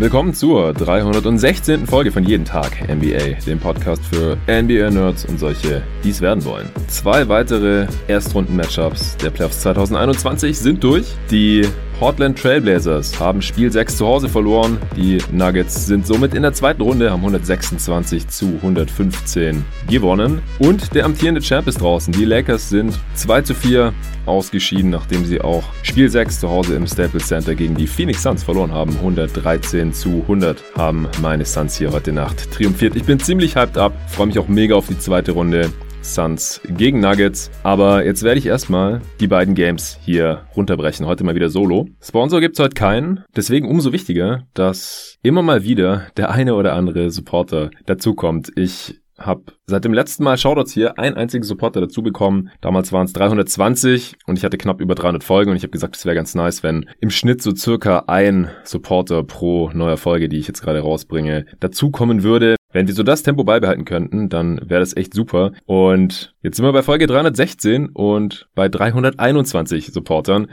Willkommen zur 316. Folge von Jeden Tag NBA, dem Podcast für NBA-Nerds und solche, die es werden wollen. Zwei weitere Erstrunden-Matchups der Playoffs 2021 sind durch. Die Portland Trailblazers haben Spiel 6 zu Hause verloren. Die Nuggets sind somit in der zweiten Runde, haben 126 zu 115 gewonnen. Und der amtierende Champ ist draußen. Die Lakers sind 2 zu 4 ausgeschieden, nachdem sie auch Spiel 6 zu Hause im Staples Center gegen die Phoenix Suns verloren haben. 113 zu 100 haben meine Suns hier heute Nacht triumphiert. Ich bin ziemlich hyped ab, freue mich auch mega auf die zweite Runde. Suns gegen Nuggets. Aber jetzt werde ich erstmal die beiden Games hier runterbrechen. Heute mal wieder solo. Sponsor gibt's heute keinen. Deswegen umso wichtiger, dass immer mal wieder der eine oder andere Supporter dazukommt. Ich habe seit dem letzten Mal Shoutouts hier einen einzigen Supporter dazu bekommen. Damals waren es 320 und ich hatte knapp über 300 Folgen und ich habe gesagt, es wäre ganz nice, wenn im Schnitt so circa ein Supporter pro neuer Folge, die ich jetzt gerade rausbringe, dazukommen würde. Wenn wir so das Tempo beibehalten könnten, dann wäre das echt super. Und jetzt sind wir bei Folge 316 und bei 321 Supportern.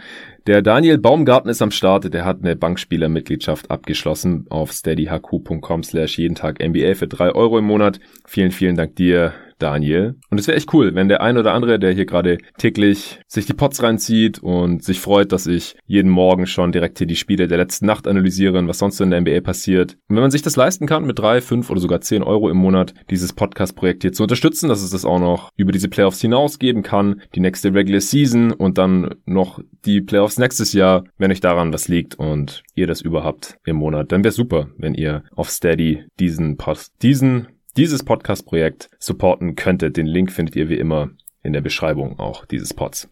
Der Daniel Baumgarten ist am Start, der hat eine Bankspielermitgliedschaft abgeschlossen auf steadyhq.com slash jeden Tag NBA für drei Euro im Monat. Vielen, vielen Dank dir, Daniel. Und es wäre echt cool, wenn der ein oder andere, der hier gerade täglich sich die Pots reinzieht und sich freut, dass ich jeden Morgen schon direkt hier die Spiele der letzten Nacht analysiere und was sonst in der NBA passiert. Und wenn man sich das leisten kann, mit drei, fünf oder sogar zehn Euro im Monat dieses Podcast-Projekt hier zu unterstützen, dass es das auch noch über diese Playoffs hinaus geben kann, die nächste Regular Season und dann noch die Playoffs nächstes Jahr, wenn euch daran was liegt und ihr das überhaupt im Monat, dann wäre super, wenn ihr auf Steady diesen Post, diesen dieses Podcast-Projekt supporten könntet. Den Link findet ihr wie immer in der Beschreibung auch dieses Pods.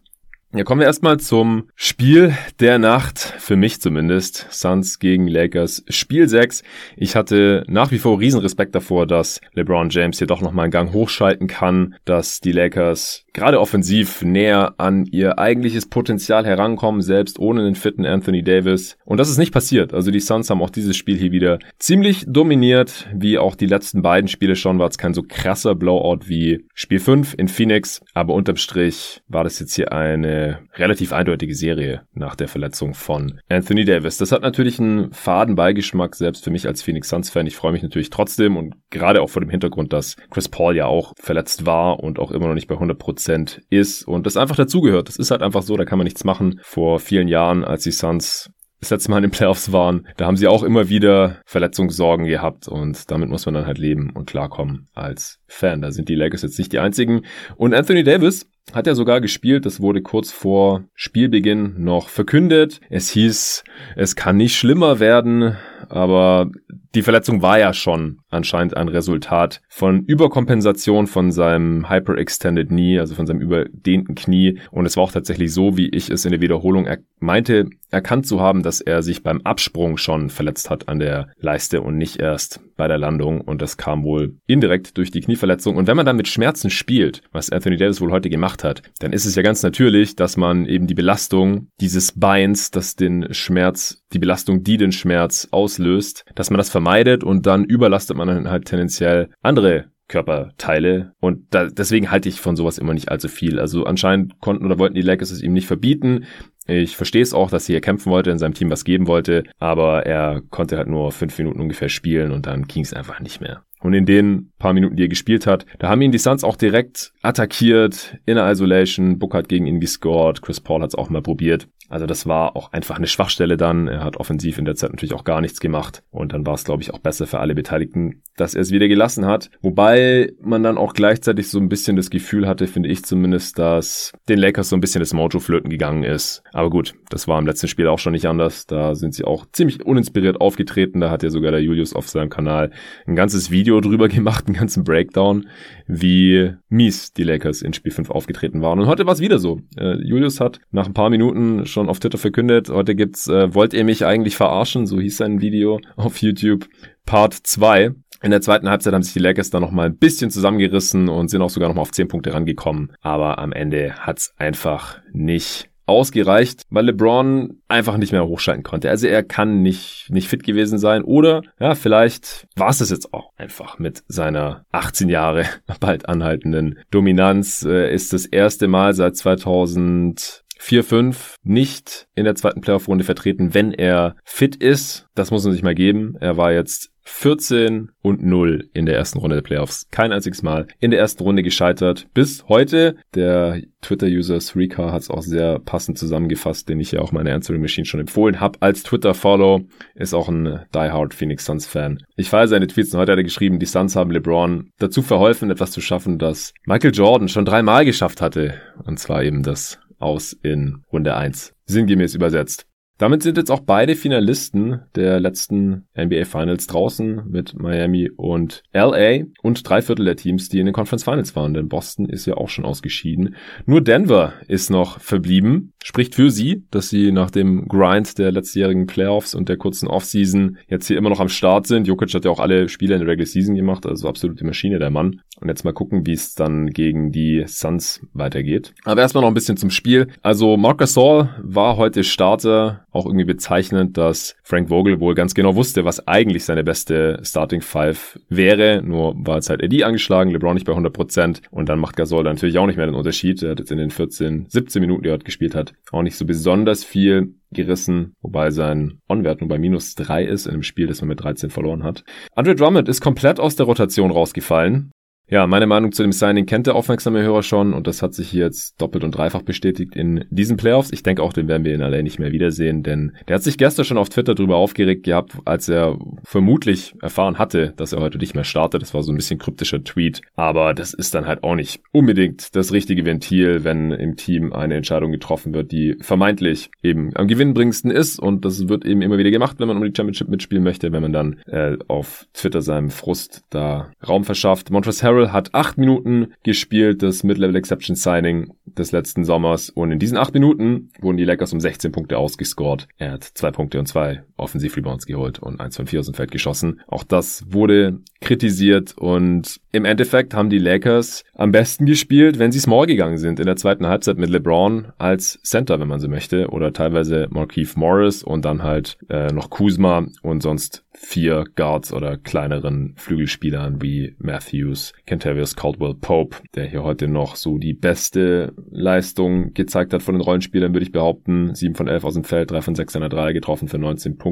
Ja, kommen wir erstmal zum Spiel der Nacht, für mich zumindest. Suns gegen Lakers, Spiel 6. Ich hatte nach wie vor riesen Respekt davor, dass LeBron James hier doch nochmal einen Gang hochschalten kann, dass die Lakers gerade offensiv näher an ihr eigentliches Potenzial herankommen, selbst ohne den fitten Anthony Davis. Und das ist nicht passiert. Also die Suns haben auch dieses Spiel hier wieder ziemlich dominiert, wie auch die letzten beiden Spiele schon, war es kein so krasser Blowout wie Spiel 5 in Phoenix, aber unterm Strich war das jetzt hier eine relativ eindeutige Serie nach der Verletzung von Anthony Davis. Das hat natürlich einen faden Beigeschmack, selbst für mich als Phoenix Suns-Fan. Ich freue mich natürlich trotzdem und gerade auch vor dem Hintergrund, dass Chris Paul ja auch verletzt war und auch immer noch nicht bei 100% ist und das einfach dazugehört. Das ist halt einfach so, da kann man nichts machen. Vor vielen Jahren, als die Suns das letzte Mal in den Playoffs waren, da haben sie auch immer wieder Verletzungssorgen gehabt und damit muss man dann halt leben und klarkommen als Fan. Da sind die Lakers jetzt nicht die einzigen. Und Anthony Davis hat er sogar gespielt. Das wurde kurz vor Spielbeginn noch verkündet. Es hieß, es kann nicht schlimmer werden, aber die Verletzung war ja schon anscheinend ein Resultat von Überkompensation von seinem Hyperextended Knee, also von seinem überdehnten Knie. Und es war auch tatsächlich so, wie ich es in der Wiederholung er meinte, erkannt zu haben, dass er sich beim Absprung schon verletzt hat an der Leiste und nicht erst bei der Landung. Und das kam wohl indirekt durch die Knieverletzung. Und wenn man dann mit Schmerzen spielt, was Anthony Davis wohl heute gemacht hat, dann ist es ja ganz natürlich, dass man eben die Belastung dieses Beins, das den Schmerz, die Belastung, die den Schmerz auslöst, dass man das vermeidet und dann überlastet man dann halt tendenziell andere Körperteile. Und da, deswegen halte ich von sowas immer nicht allzu viel. Also anscheinend konnten oder wollten die Lakers es ihm nicht verbieten. Ich verstehe es auch, dass er kämpfen wollte, in seinem Team was geben wollte, aber er konnte halt nur fünf Minuten ungefähr spielen und dann ging es einfach nicht mehr. Und in den paar Minuten, die er gespielt hat, da haben ihn die Suns auch direkt attackiert, in der Isolation, Book hat gegen ihn gescored, Chris Paul hat es auch mal probiert. Also das war auch einfach eine Schwachstelle dann. Er hat offensiv in der Zeit natürlich auch gar nichts gemacht. Und dann war es, glaube ich, auch besser für alle Beteiligten, dass er es wieder gelassen hat. Wobei man dann auch gleichzeitig so ein bisschen das Gefühl hatte, finde ich zumindest, dass den Lakers so ein bisschen das Mojo flöten gegangen ist. Aber gut, das war im letzten Spiel auch schon nicht anders. Da sind sie auch ziemlich uninspiriert aufgetreten. Da hat ja sogar der Julius auf seinem Kanal ein ganzes Video drüber gemacht, einen ganzen Breakdown, wie mies die Lakers in Spiel 5 aufgetreten waren. Und heute war es wieder so. Äh, Julius hat nach ein paar Minuten schon auf Twitter verkündet, heute gibt's äh, Wollt ihr mich eigentlich verarschen? So hieß sein Video auf YouTube. Part 2. In der zweiten Halbzeit haben sich die Lakers dann nochmal ein bisschen zusammengerissen und sind auch sogar nochmal auf 10 Punkte rangekommen. Aber am Ende hat's einfach nicht ausgereicht, weil LeBron einfach nicht mehr hochschalten konnte. Also er kann nicht, nicht fit gewesen sein oder ja, vielleicht war es das jetzt auch einfach mit seiner 18 Jahre bald anhaltenden Dominanz. Äh, ist das erste Mal seit 2000 4-5 nicht in der zweiten Playoff-Runde vertreten, wenn er fit ist. Das muss man sich mal geben. Er war jetzt 14 und 0 in der ersten Runde der Playoffs. Kein einziges Mal in der ersten Runde gescheitert. Bis heute. Der Twitter-User Srika hat es auch sehr passend zusammengefasst, den ich ja auch meiner Answering Machine schon empfohlen habe. Als Twitter-Follow ist auch ein diehard Phoenix Suns-Fan. Ich feiere seine Tweets und heute hat er geschrieben, die Suns haben LeBron dazu verholfen, etwas zu schaffen, das Michael Jordan schon dreimal geschafft hatte. Und zwar eben das aus in Runde 1. Sinngemäß übersetzt. Damit sind jetzt auch beide Finalisten der letzten NBA Finals draußen mit Miami und LA und drei Viertel der Teams, die in den Conference Finals waren, denn Boston ist ja auch schon ausgeschieden. Nur Denver ist noch verblieben. Spricht für sie, dass sie nach dem Grind der letztjährigen Playoffs und der kurzen Offseason jetzt hier immer noch am Start sind. Jokic hat ja auch alle Spiele in der Regular Season gemacht, also absolute Maschine der Mann. Und jetzt mal gucken, wie es dann gegen die Suns weitergeht. Aber erstmal noch ein bisschen zum Spiel. Also Marc Gasol war heute Starter auch irgendwie bezeichnend, dass Frank Vogel wohl ganz genau wusste, was eigentlich seine beste Starting Five wäre. Nur war es halt Eddie angeschlagen, LeBron nicht bei 100% und dann macht Gasol natürlich auch nicht mehr den Unterschied. Er hat jetzt in den 14, 17 Minuten, die er dort gespielt hat, auch nicht so besonders viel gerissen, wobei sein On-Wert nur bei minus 3 ist in einem Spiel, das man mit 13 verloren hat. Andre Drummond ist komplett aus der Rotation rausgefallen. Ja, meine Meinung zu dem Signing kennt der aufmerksame Hörer schon und das hat sich hier jetzt doppelt und dreifach bestätigt in diesen Playoffs. Ich denke auch, den werden wir in LA nicht mehr wiedersehen, denn der hat sich gestern schon auf Twitter drüber aufgeregt gehabt, als er vermutlich erfahren hatte, dass er heute nicht mehr startet. Das war so ein bisschen kryptischer Tweet, aber das ist dann halt auch nicht unbedingt das richtige Ventil, wenn im Team eine Entscheidung getroffen wird, die vermeintlich eben am gewinnbringendsten ist und das wird eben immer wieder gemacht, wenn man um die Championship mitspielen möchte, wenn man dann äh, auf Twitter seinem Frust da Raum verschafft. Montrezl Harrell Harrell hat acht Minuten gespielt, das Mid-Level Exception Signing des letzten Sommers. Und in diesen acht Minuten wurden die Lakers um 16 Punkte ausgescored. Er hat zwei Punkte und zwei Offensiv-Rebounds geholt und eins von vier aus dem Feld geschossen. Auch das wurde kritisiert und im Endeffekt haben die Lakers am besten gespielt, wenn sie small gegangen sind in der zweiten Halbzeit mit LeBron als Center, wenn man so möchte, oder teilweise Markeith Morris und dann halt äh, noch Kuzma und sonst vier Guards oder kleineren Flügelspielern wie Matthews, Kentavious Caldwell Pope, der hier heute noch so die beste Leistung gezeigt hat von den Rollenspielern, würde ich behaupten. 7 von 11 aus dem Feld, 3 von 6 an der 3 getroffen für 19 Punkte.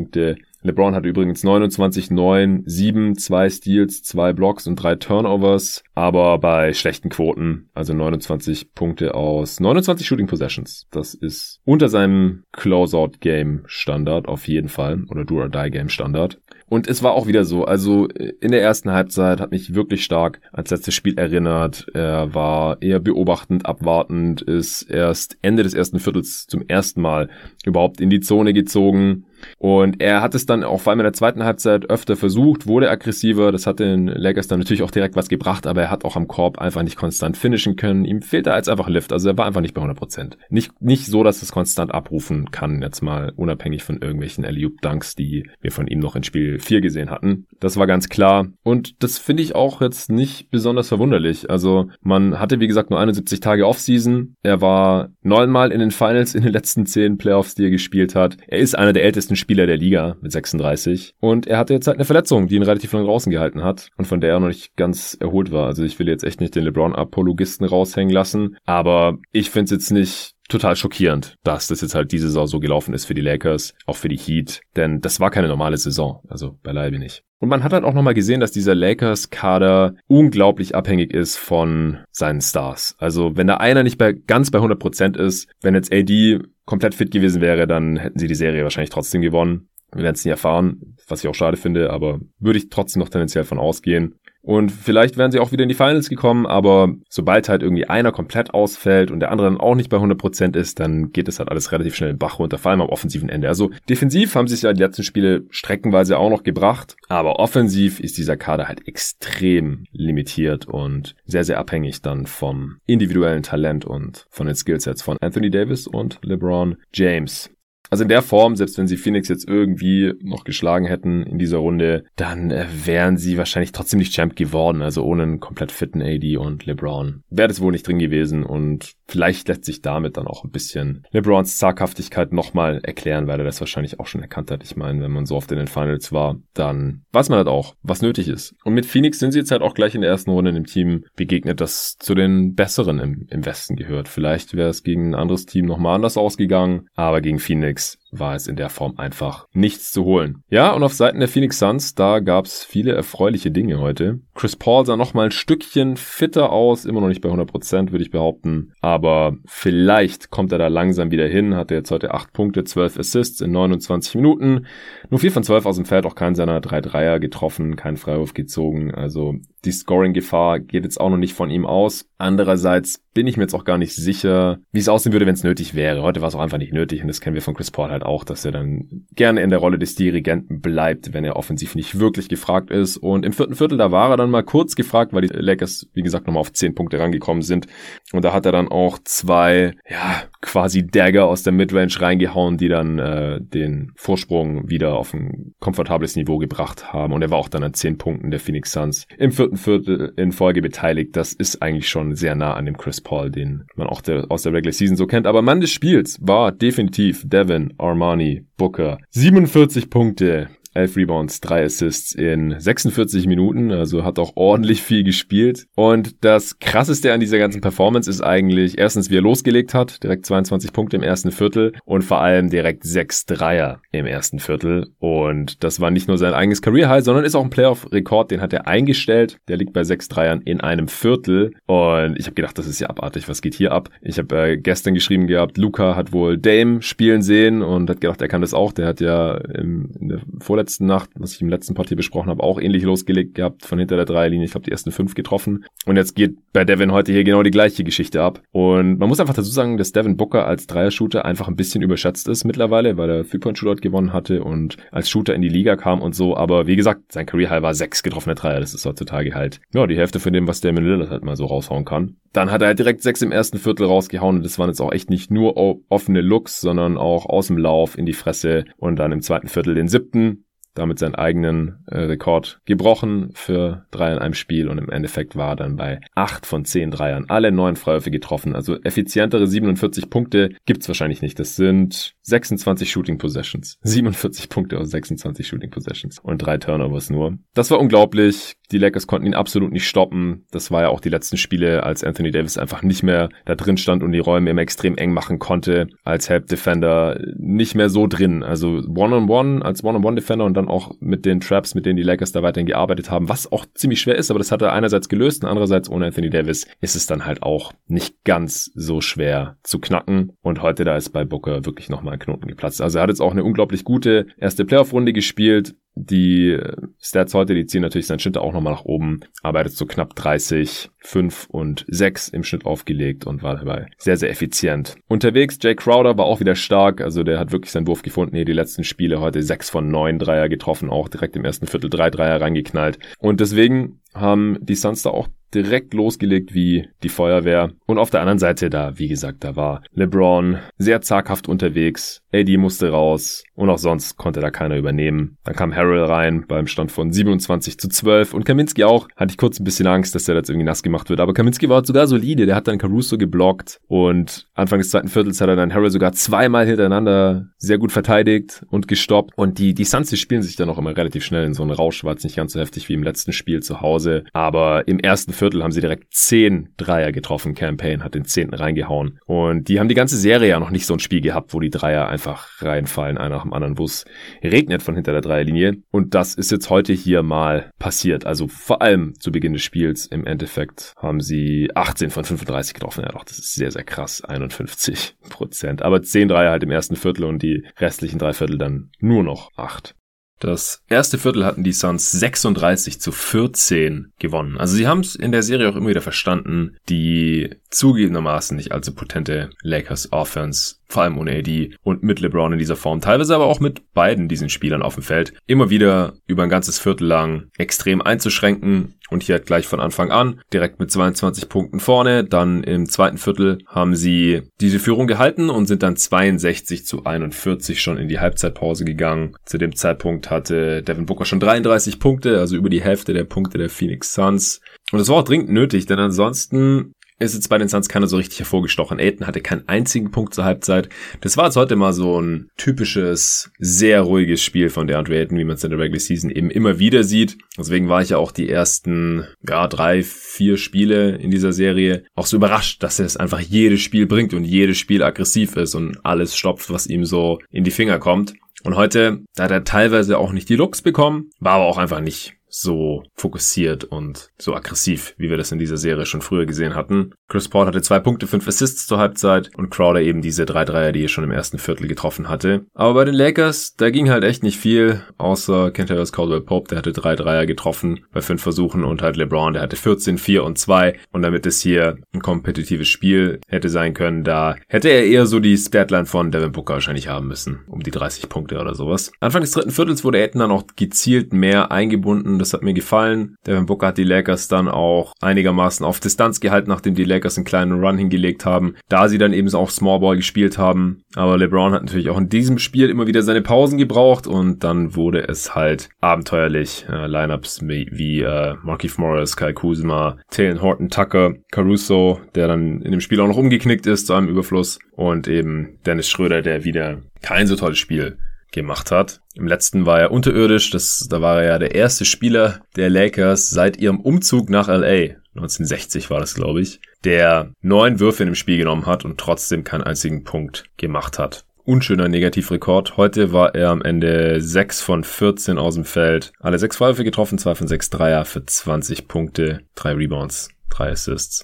LeBron hat übrigens 29, 9, 7, 2 Steals, 2 Blocks und 3 Turnovers, aber bei schlechten Quoten, also 29 Punkte aus 29 Shooting Possessions. Das ist unter seinem Closeout Game Standard auf jeden Fall oder Do or Die Game Standard. Und es war auch wieder so, also in der ersten Halbzeit hat mich wirklich stark als letztes Spiel erinnert. Er war eher beobachtend, abwartend, ist erst Ende des ersten Viertels zum ersten Mal überhaupt in die Zone gezogen und er hat es dann auch vor allem in der zweiten Halbzeit öfter versucht, wurde aggressiver. Das hat den Lakers dann natürlich auch direkt was gebracht, aber er hat auch am Korb einfach nicht konstant finishen können. Ihm fehlt da jetzt einfach Lift. Also er war einfach nicht bei 100 Prozent. Nicht, nicht so, dass es konstant abrufen kann, jetzt mal unabhängig von irgendwelchen Alley-Oop Dunks, die wir von ihm noch in Spiel 4 gesehen hatten. Das war ganz klar. Und das finde ich auch jetzt nicht besonders verwunderlich. Also man hatte, wie gesagt, nur 71 Tage Offseason. Er war neunmal in den Finals in den letzten zehn Playoffs, die er gespielt hat. Er ist einer der ältesten besten Spieler der Liga mit 36. Und er hatte jetzt halt eine Verletzung, die ihn relativ lange draußen gehalten hat und von der er noch nicht ganz erholt war. Also ich will jetzt echt nicht den LeBron-Apologisten raushängen lassen, aber ich finde es jetzt nicht total schockierend, dass das jetzt halt diese Saison so gelaufen ist für die Lakers, auch für die Heat, denn das war keine normale Saison, also beileibe nicht. Und man hat halt auch nochmal gesehen, dass dieser Lakers-Kader unglaublich abhängig ist von seinen Stars. Also wenn da einer nicht bei, ganz bei 100% ist, wenn jetzt AD komplett fit gewesen wäre, dann hätten sie die Serie wahrscheinlich trotzdem gewonnen. Wir werden es nie erfahren, was ich auch schade finde, aber würde ich trotzdem noch tendenziell von ausgehen. Und vielleicht wären sie auch wieder in die Finals gekommen, aber sobald halt irgendwie einer komplett ausfällt und der andere dann auch nicht bei 100% ist, dann geht es halt alles relativ schnell im Bach runter, vor allem am offensiven Ende. Also defensiv haben sie es ja die letzten Spiele streckenweise auch noch gebracht, aber offensiv ist dieser Kader halt extrem limitiert und sehr, sehr abhängig dann vom individuellen Talent und von den Skillsets von Anthony Davis und LeBron James. Also in der Form, selbst wenn sie Phoenix jetzt irgendwie noch geschlagen hätten in dieser Runde, dann äh, wären sie wahrscheinlich trotzdem nicht Champ geworden. Also ohne einen komplett fitten AD und LeBron wäre das wohl nicht drin gewesen und vielleicht lässt sich damit dann auch ein bisschen LeBrons Zaghaftigkeit nochmal erklären, weil er das wahrscheinlich auch schon erkannt hat. Ich meine, wenn man so oft in den Finals war, dann weiß man halt auch, was nötig ist. Und mit Phoenix sind sie jetzt halt auch gleich in der ersten Runde dem Team begegnet, das zu den Besseren im, im Westen gehört. Vielleicht wäre es gegen ein anderes Team nochmal anders ausgegangen, aber gegen Phoenix Thanks. War es in der Form einfach nichts zu holen. Ja, und auf Seiten der Phoenix Suns, da gab es viele erfreuliche Dinge heute. Chris Paul sah nochmal ein Stückchen fitter aus, immer noch nicht bei 100%, würde ich behaupten, aber vielleicht kommt er da langsam wieder hin, hatte jetzt heute 8 Punkte, 12 Assists in 29 Minuten, nur 4 von 12 aus dem Feld, auch keinen seiner 3 Dreier getroffen, keinen Freiwurf gezogen, also die Scoring-Gefahr geht jetzt auch noch nicht von ihm aus. Andererseits bin ich mir jetzt auch gar nicht sicher, wie es aussehen würde, wenn es nötig wäre. Heute war es auch einfach nicht nötig und das kennen wir von Chris Paul halt auch, dass er dann gerne in der Rolle des Dirigenten bleibt, wenn er offensiv nicht wirklich gefragt ist. Und im vierten Viertel, da war er dann mal kurz gefragt, weil die Lakers, wie gesagt, nochmal auf zehn Punkte rangekommen sind. Und da hat er dann auch zwei, ja, quasi Dagger aus der Midrange reingehauen, die dann äh, den Vorsprung wieder auf ein komfortables Niveau gebracht haben. Und er war auch dann an zehn Punkten der Phoenix Suns im vierten Viertel in Folge beteiligt. Das ist eigentlich schon sehr nah an dem Chris Paul, den man auch der, aus der Regular Season so kennt. Aber Mann des Spiels war definitiv Devin Armani Booker. 47 Punkte, 11 Rebounds, 3 Assists in 46 Minuten, also hat auch ordentlich viel gespielt. Und das krasseste an dieser ganzen Performance ist eigentlich erstens, wie er losgelegt hat, direkt 22 Punkte im ersten Viertel und vor allem direkt 6 Dreier im ersten Viertel. Und das war nicht nur sein eigenes Career High, sondern ist auch ein Playoff-Rekord, den hat er eingestellt. Der liegt bei 6 Dreiern in einem Viertel. Und ich habe gedacht, das ist ja abartig, was geht hier ab? Ich habe äh, gestern geschrieben gehabt, Luca hat wohl Dame spielen sehen und hat gedacht, er kann das auch. Der hat ja im, in der vorletzten vorletzten Nacht, was ich im letzten Part hier besprochen habe, auch ähnlich losgelegt gehabt von hinter der Dreierlinie. Ich glaube, die ersten fünf getroffen. Und jetzt geht bei Devin heute hier genau die gleiche Geschichte ab. Und man muss einfach dazu sagen, dass Devin Booker als Dreier-Shooter einfach ein bisschen überschätzt ist mittlerweile, weil er Three-Point-Shootout gewonnen hatte und als Shooter in die Liga kam und so. Aber wie gesagt, sein Career-High war sechs getroffene Dreier. Das ist heutzutage halt, ja, die Hälfte von dem, was Damon Lillard halt mal so raushauen kann. Dann hat er halt direkt sechs im ersten Viertel rausgehauen und das waren jetzt auch echt nicht nur offene Looks, sondern auch aus dem Lauf in die Fresse und dann im zweiten Viertel den siebten damit seinen eigenen äh, Rekord gebrochen für drei in einem Spiel und im Endeffekt war dann bei acht von zehn Dreiern alle neun Freiwürfe getroffen. Also effizientere 47 Punkte gibt's wahrscheinlich nicht. Das sind 26 Shooting Possessions. 47 Punkte aus 26 Shooting Possessions und drei Turnovers nur. Das war unglaublich. Die Lakers konnten ihn absolut nicht stoppen. Das war ja auch die letzten Spiele, als Anthony Davis einfach nicht mehr da drin stand und die Räume immer extrem eng machen konnte. Als Help Defender nicht mehr so drin. Also One-on-One -on -one, als One-on-One Defender und dann auch mit den Traps, mit denen die Lakers da weiterhin gearbeitet haben, was auch ziemlich schwer ist, aber das hat er einerseits gelöst und andererseits ohne Anthony Davis ist es dann halt auch nicht ganz so schwer zu knacken. Und heute da ist bei Booker wirklich nochmal ein Knoten geplatzt. Also er hat jetzt auch eine unglaublich gute erste Playoff-Runde gespielt, die Stats heute, die ziehen natürlich seinen Schnitt auch nochmal nach oben, hat so knapp 30, 5 und 6 im Schnitt aufgelegt und war dabei sehr, sehr effizient. Unterwegs, Jay Crowder war auch wieder stark, also der hat wirklich seinen Wurf gefunden. Hier die letzten Spiele heute 6 von 9 Dreier getroffen, auch direkt im ersten Viertel 3 Dreier reingeknallt. Und deswegen haben die Suns da auch direkt losgelegt wie die Feuerwehr. Und auf der anderen Seite da, wie gesagt, da war LeBron sehr zaghaft unterwegs. AD musste raus und auch sonst konnte da keiner übernehmen. Dann kam Harrell rein beim Stand von 27 zu 12 und Kaminski auch. Hatte ich kurz ein bisschen Angst, dass der jetzt irgendwie nass gemacht wird. Aber Kaminski war sogar solide. Der hat dann Caruso geblockt und Anfang des zweiten Viertels hat er dann Harrell sogar zweimal hintereinander sehr gut verteidigt und gestoppt. Und die, die Suns, die spielen sich dann auch immer relativ schnell in so einen Rausch. War jetzt nicht ganz so heftig wie im letzten Spiel zu Hause. Aber im ersten Viertel haben sie direkt zehn Dreier getroffen. Campaign hat den zehnten reingehauen. Und die haben die ganze Serie ja noch nicht so ein Spiel gehabt, wo die Dreier einfach reinfallen, einer nach dem anderen, wo es regnet von hinter der Dreierlinie. Und das ist jetzt heute hier mal passiert. Also vor allem zu Beginn des Spiels im Endeffekt haben sie 18 von 35 getroffen. Ja doch, das ist sehr, sehr krass. 51 Prozent. Aber 10 Dreier halt im ersten Viertel und die restlichen drei Viertel dann nur noch 8. Das erste Viertel hatten die Suns 36 zu 14 gewonnen. Also sie haben es in der Serie auch immer wieder verstanden, die zugegebenermaßen nicht allzu potente Lakers Offense, vor allem ohne AD und mit LeBron in dieser Form, teilweise aber auch mit beiden diesen Spielern auf dem Feld, immer wieder über ein ganzes Viertel lang extrem einzuschränken und hier halt gleich von Anfang an direkt mit 22 Punkten vorne. Dann im zweiten Viertel haben sie diese Führung gehalten und sind dann 62 zu 41 schon in die Halbzeitpause gegangen. Zu dem Zeitpunkt hatte Devin Booker schon 33 Punkte, also über die Hälfte der Punkte der Phoenix Suns. Und das war auch dringend nötig, denn ansonsten ist jetzt bei den Suns keiner so richtig hervorgestochen. Aiton hatte keinen einzigen Punkt zur Halbzeit. Das war jetzt heute mal so ein typisches, sehr ruhiges Spiel von DeAndre Ayton, wie man es in der Regular Season eben immer wieder sieht. Deswegen war ich ja auch die ersten, ja, drei, vier Spiele in dieser Serie auch so überrascht, dass er es einfach jedes Spiel bringt und jedes Spiel aggressiv ist und alles stopft, was ihm so in die Finger kommt. Und heute, da hat er teilweise auch nicht die Looks bekommen, war aber auch einfach nicht so fokussiert und so aggressiv, wie wir das in dieser Serie schon früher gesehen hatten. Chris Paul hatte zwei Punkte, fünf Assists zur Halbzeit und Crowder eben diese drei Dreier, die er schon im ersten Viertel getroffen hatte. Aber bei den Lakers, da ging halt echt nicht viel, außer Kentavious Caldwell Pope, der hatte drei Dreier getroffen bei fünf Versuchen und halt LeBron, der hatte 14, 4 und 2 und damit es hier ein kompetitives Spiel hätte sein können, da hätte er eher so die Statline von Devin Booker wahrscheinlich haben müssen, um die 30 Punkte oder sowas. Anfang des dritten Viertels wurde Aiden dann auch gezielt mehr eingebunden, das hat mir gefallen. Devin Booker hat die Lakers dann auch einigermaßen auf Distanz gehalten, nachdem die Lakers einen kleinen Run hingelegt haben, da sie dann eben auch Small Ball gespielt haben. Aber LeBron hat natürlich auch in diesem Spiel immer wieder seine Pausen gebraucht und dann wurde es halt abenteuerlich. Äh, Lineups wie, äh, Markif Morris, Kyle Kuzma, Taylor Horton Tucker, Caruso, der dann in dem Spiel auch noch umgeknickt ist zu einem Überfluss und eben Dennis Schröder, der wieder kein so tolles Spiel gemacht hat. Im letzten war er unterirdisch, das, da war er ja der erste Spieler der Lakers seit ihrem Umzug nach LA. 1960 war das, glaube ich, der neun Würfe in dem Spiel genommen hat und trotzdem keinen einzigen Punkt gemacht hat. Unschöner Negativrekord. Heute war er am Ende 6 von 14 aus dem Feld. Alle sechs Würfe getroffen, 2 von 6 Dreier für 20 Punkte, 3 Rebounds, 3 Assists.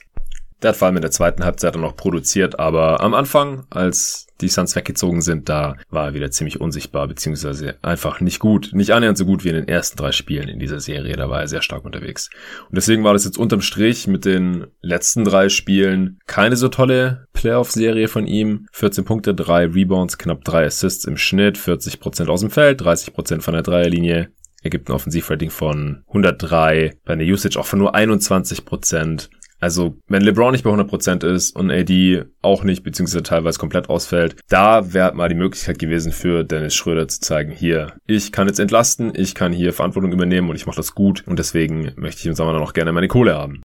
Der hat vor allem in der zweiten Halbzeit noch produziert, aber am Anfang, als die Suns weggezogen sind, da war er wieder ziemlich unsichtbar, beziehungsweise einfach nicht gut. Nicht annähernd so gut wie in den ersten drei Spielen in dieser Serie. Da war er sehr stark unterwegs. Und deswegen war das jetzt unterm Strich mit den letzten drei Spielen keine so tolle Playoff-Serie von ihm. 14 Punkte, 3 Rebounds, knapp 3 Assists im Schnitt, 40% aus dem Feld, 30% von der Dreierlinie. Ergibt ein Offensivrating von 103, bei einer Usage auch von nur 21%. Also, wenn LeBron nicht bei 100% ist und AD auch nicht, beziehungsweise teilweise komplett ausfällt, da wäre mal die Möglichkeit gewesen für Dennis Schröder zu zeigen, hier, ich kann jetzt entlasten, ich kann hier Verantwortung übernehmen und ich mache das gut und deswegen möchte ich im Sommer dann auch gerne meine Kohle haben.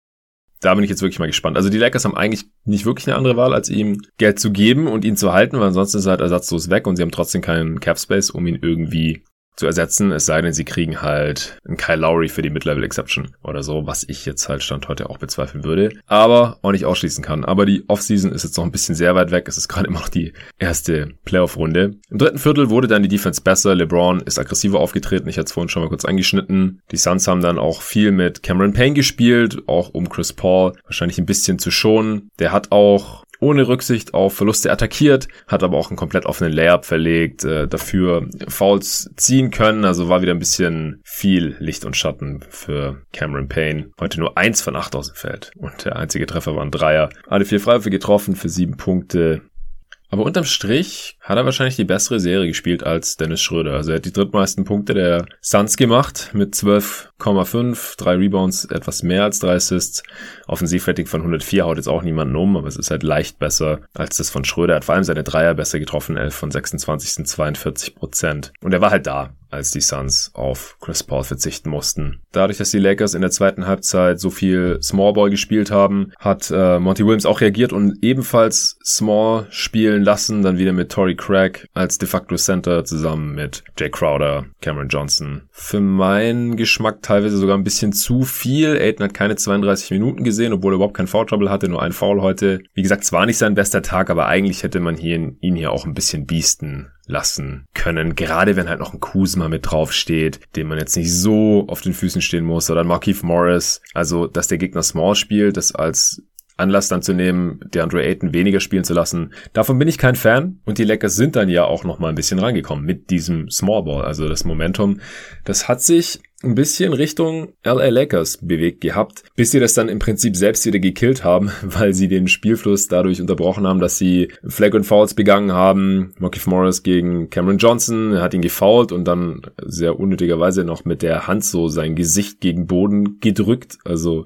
Da bin ich jetzt wirklich mal gespannt. Also die Lakers haben eigentlich nicht wirklich eine andere Wahl, als ihm Geld zu geben und ihn zu halten, weil ansonsten ist er halt ersatzlos weg und sie haben trotzdem keinen Cap Space, um ihn irgendwie zu ersetzen, es sei denn, sie kriegen halt einen Kyle Lowry für die Mid-Level Exception oder so, was ich jetzt halt Stand heute auch bezweifeln würde, aber auch nicht ausschließen kann. Aber die Offseason ist jetzt noch ein bisschen sehr weit weg. Es ist gerade immer noch die erste Playoff-Runde. Im dritten Viertel wurde dann die Defense besser. LeBron ist aggressiver aufgetreten. Ich hatte es vorhin schon mal kurz angeschnitten. Die Suns haben dann auch viel mit Cameron Payne gespielt, auch um Chris Paul wahrscheinlich ein bisschen zu schonen. Der hat auch ohne Rücksicht auf Verluste attackiert, hat aber auch einen komplett offenen Layup verlegt, äh, dafür Fouls ziehen können, also war wieder ein bisschen viel Licht und Schatten für Cameron Payne. Heute nur eins von acht aus dem Feld und der einzige Treffer war ein Dreier. Alle vier Freiwürfe getroffen für sieben Punkte. Aber unterm Strich hat er wahrscheinlich die bessere Serie gespielt als Dennis Schröder. Also er hat die drittmeisten Punkte der Suns gemacht mit 12,5, drei Rebounds, etwas mehr als drei Assists. Offensivrating von 104 haut jetzt auch niemanden um, aber es ist halt leicht besser als das von Schröder. Er hat vor allem seine Dreier besser getroffen, 11 von 26 sind 42 Prozent. Und er war halt da als die Suns auf Chris Paul verzichten mussten. Dadurch, dass die Lakers in der zweiten Halbzeit so viel Small Ball gespielt haben, hat äh, Monty Williams auch reagiert und ebenfalls Small spielen lassen, dann wieder mit Tory Craig als de facto Center zusammen mit Jay Crowder, Cameron Johnson. Für meinen Geschmack teilweise sogar ein bisschen zu viel. Aiden hat keine 32 Minuten gesehen, obwohl er überhaupt kein Foul Trouble hatte, nur ein Foul heute. Wie gesagt, es nicht sein bester Tag, aber eigentlich hätte man hier ihn hier auch ein bisschen biesten lassen können. Gerade wenn halt noch ein Kuzma mit draufsteht, dem man jetzt nicht so auf den Füßen stehen muss. Oder ein Markeith Morris. Also, dass der Gegner Small spielt, das als Anlass dann zu nehmen, DeAndre Ayton weniger spielen zu lassen. Davon bin ich kein Fan und die Lakers sind dann ja auch noch mal ein bisschen reingekommen mit diesem Small Ball, also das Momentum. Das hat sich ein bisschen Richtung LA Lakers bewegt gehabt, bis sie das dann im Prinzip selbst wieder gekillt haben, weil sie den Spielfluss dadurch unterbrochen haben, dass sie Flag und Fouls begangen haben. Markif Morris gegen Cameron Johnson, hat ihn gefoult und dann sehr unnötigerweise noch mit der Hand so sein Gesicht gegen Boden gedrückt. Also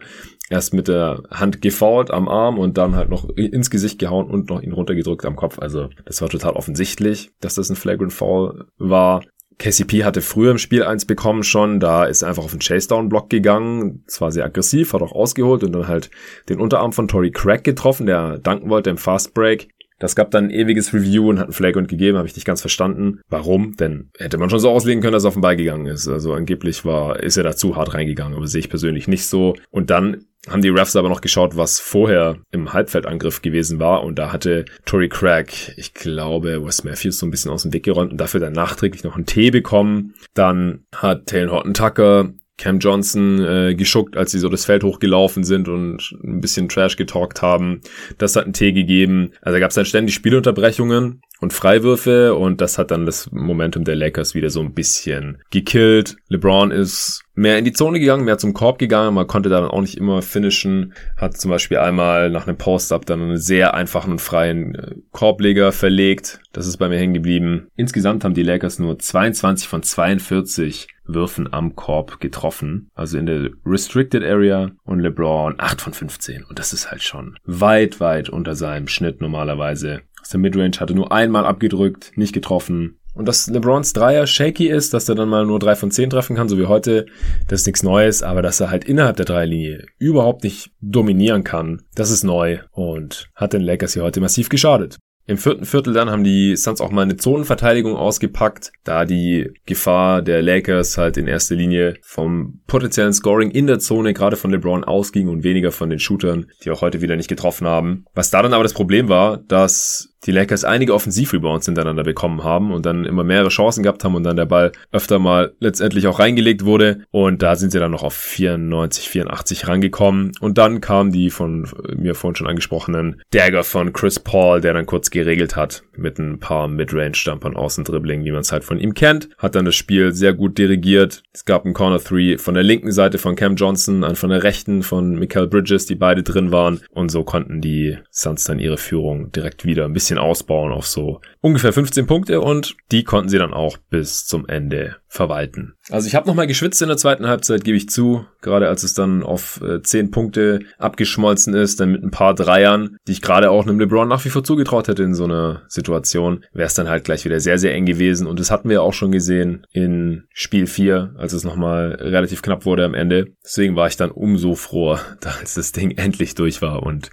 erst mit der Hand gefault am Arm und dann halt noch ins Gesicht gehauen und noch ihn runtergedrückt am Kopf. Also das war total offensichtlich, dass das ein Flagrant Foul war. KCP hatte früher im Spiel eins bekommen schon, da ist er einfach auf den Chase-Down-Block gegangen, zwar sehr aggressiv, hat auch ausgeholt und dann halt den Unterarm von Tory Craig getroffen, der danken wollte im Fast Break. Das gab dann ein ewiges Review und hat einen Flagrant gegeben, habe ich nicht ganz verstanden. Warum? Denn hätte man schon so auslegen können, dass er auf den Ball gegangen ist. Also angeblich war, ist er da zu hart reingegangen, aber sehe ich persönlich nicht so. Und dann haben die Refs aber noch geschaut, was vorher im Halbfeldangriff gewesen war. Und da hatte Tory Craig, ich glaube, Wes Matthews so ein bisschen aus dem Weg geräumt und dafür dann nachträglich noch einen Tee bekommen. Dann hat Taylor Horton Tucker Cam Johnson äh, geschuckt, als sie so das Feld hochgelaufen sind und ein bisschen Trash getalkt haben. Das hat einen Tee gegeben. Also gab es dann ständig Spielunterbrechungen und Freiwürfe und das hat dann das Momentum der Lakers wieder so ein bisschen gekillt. LeBron ist mehr in die Zone gegangen, mehr zum Korb gegangen. Man konnte da dann auch nicht immer finishen. Hat zum Beispiel einmal nach einem Post-Up dann einen sehr einfachen und freien äh, Korbleger verlegt. Das ist bei mir hängen geblieben. Insgesamt haben die Lakers nur 22 von 42 Würfen am Korb getroffen. Also in der Restricted Area und LeBron 8 von 15. Und das ist halt schon weit, weit unter seinem Schnitt normalerweise. Aus der Midrange hatte nur einmal abgedrückt, nicht getroffen. Und dass LeBrons Dreier shaky ist, dass er dann mal nur drei von zehn treffen kann, so wie heute, das ist nichts Neues, aber dass er halt innerhalb der Dreierlinie überhaupt nicht dominieren kann, das ist neu und hat den Lakers hier heute massiv geschadet. Im vierten Viertel dann haben die Suns auch mal eine Zonenverteidigung ausgepackt, da die Gefahr der Lakers halt in erster Linie vom potenziellen Scoring in der Zone gerade von LeBron ausging und weniger von den Shootern, die auch heute wieder nicht getroffen haben. Was da dann aber das Problem war, dass die Lakers einige Offensivrebounds hintereinander bekommen haben und dann immer mehrere Chancen gehabt haben und dann der Ball öfter mal letztendlich auch reingelegt wurde. Und da sind sie dann noch auf 94, 84 rangekommen. Und dann kam die von mir vorhin schon angesprochenen Dagger von Chris Paul, der dann kurz geregelt hat mit ein paar Midrange-Stampern Außendribbling, wie man es halt von ihm kennt, hat dann das Spiel sehr gut dirigiert. Es gab einen Corner 3 von der linken Seite von Cam Johnson, einen von der rechten von Michael Bridges, die beide drin waren. Und so konnten die Suns dann ihre Führung direkt wieder ein bisschen bisschen ausbauen auf so ungefähr 15 Punkte und die konnten sie dann auch bis zum Ende verwalten. Also ich habe nochmal geschwitzt in der zweiten Halbzeit, gebe ich zu, gerade als es dann auf äh, 10 Punkte abgeschmolzen ist, dann mit ein paar Dreiern, die ich gerade auch einem LeBron nach wie vor zugetraut hätte in so einer Situation, wäre es dann halt gleich wieder sehr, sehr eng gewesen und das hatten wir auch schon gesehen in Spiel 4, als es nochmal relativ knapp wurde am Ende. Deswegen war ich dann umso froher, als das Ding endlich durch war und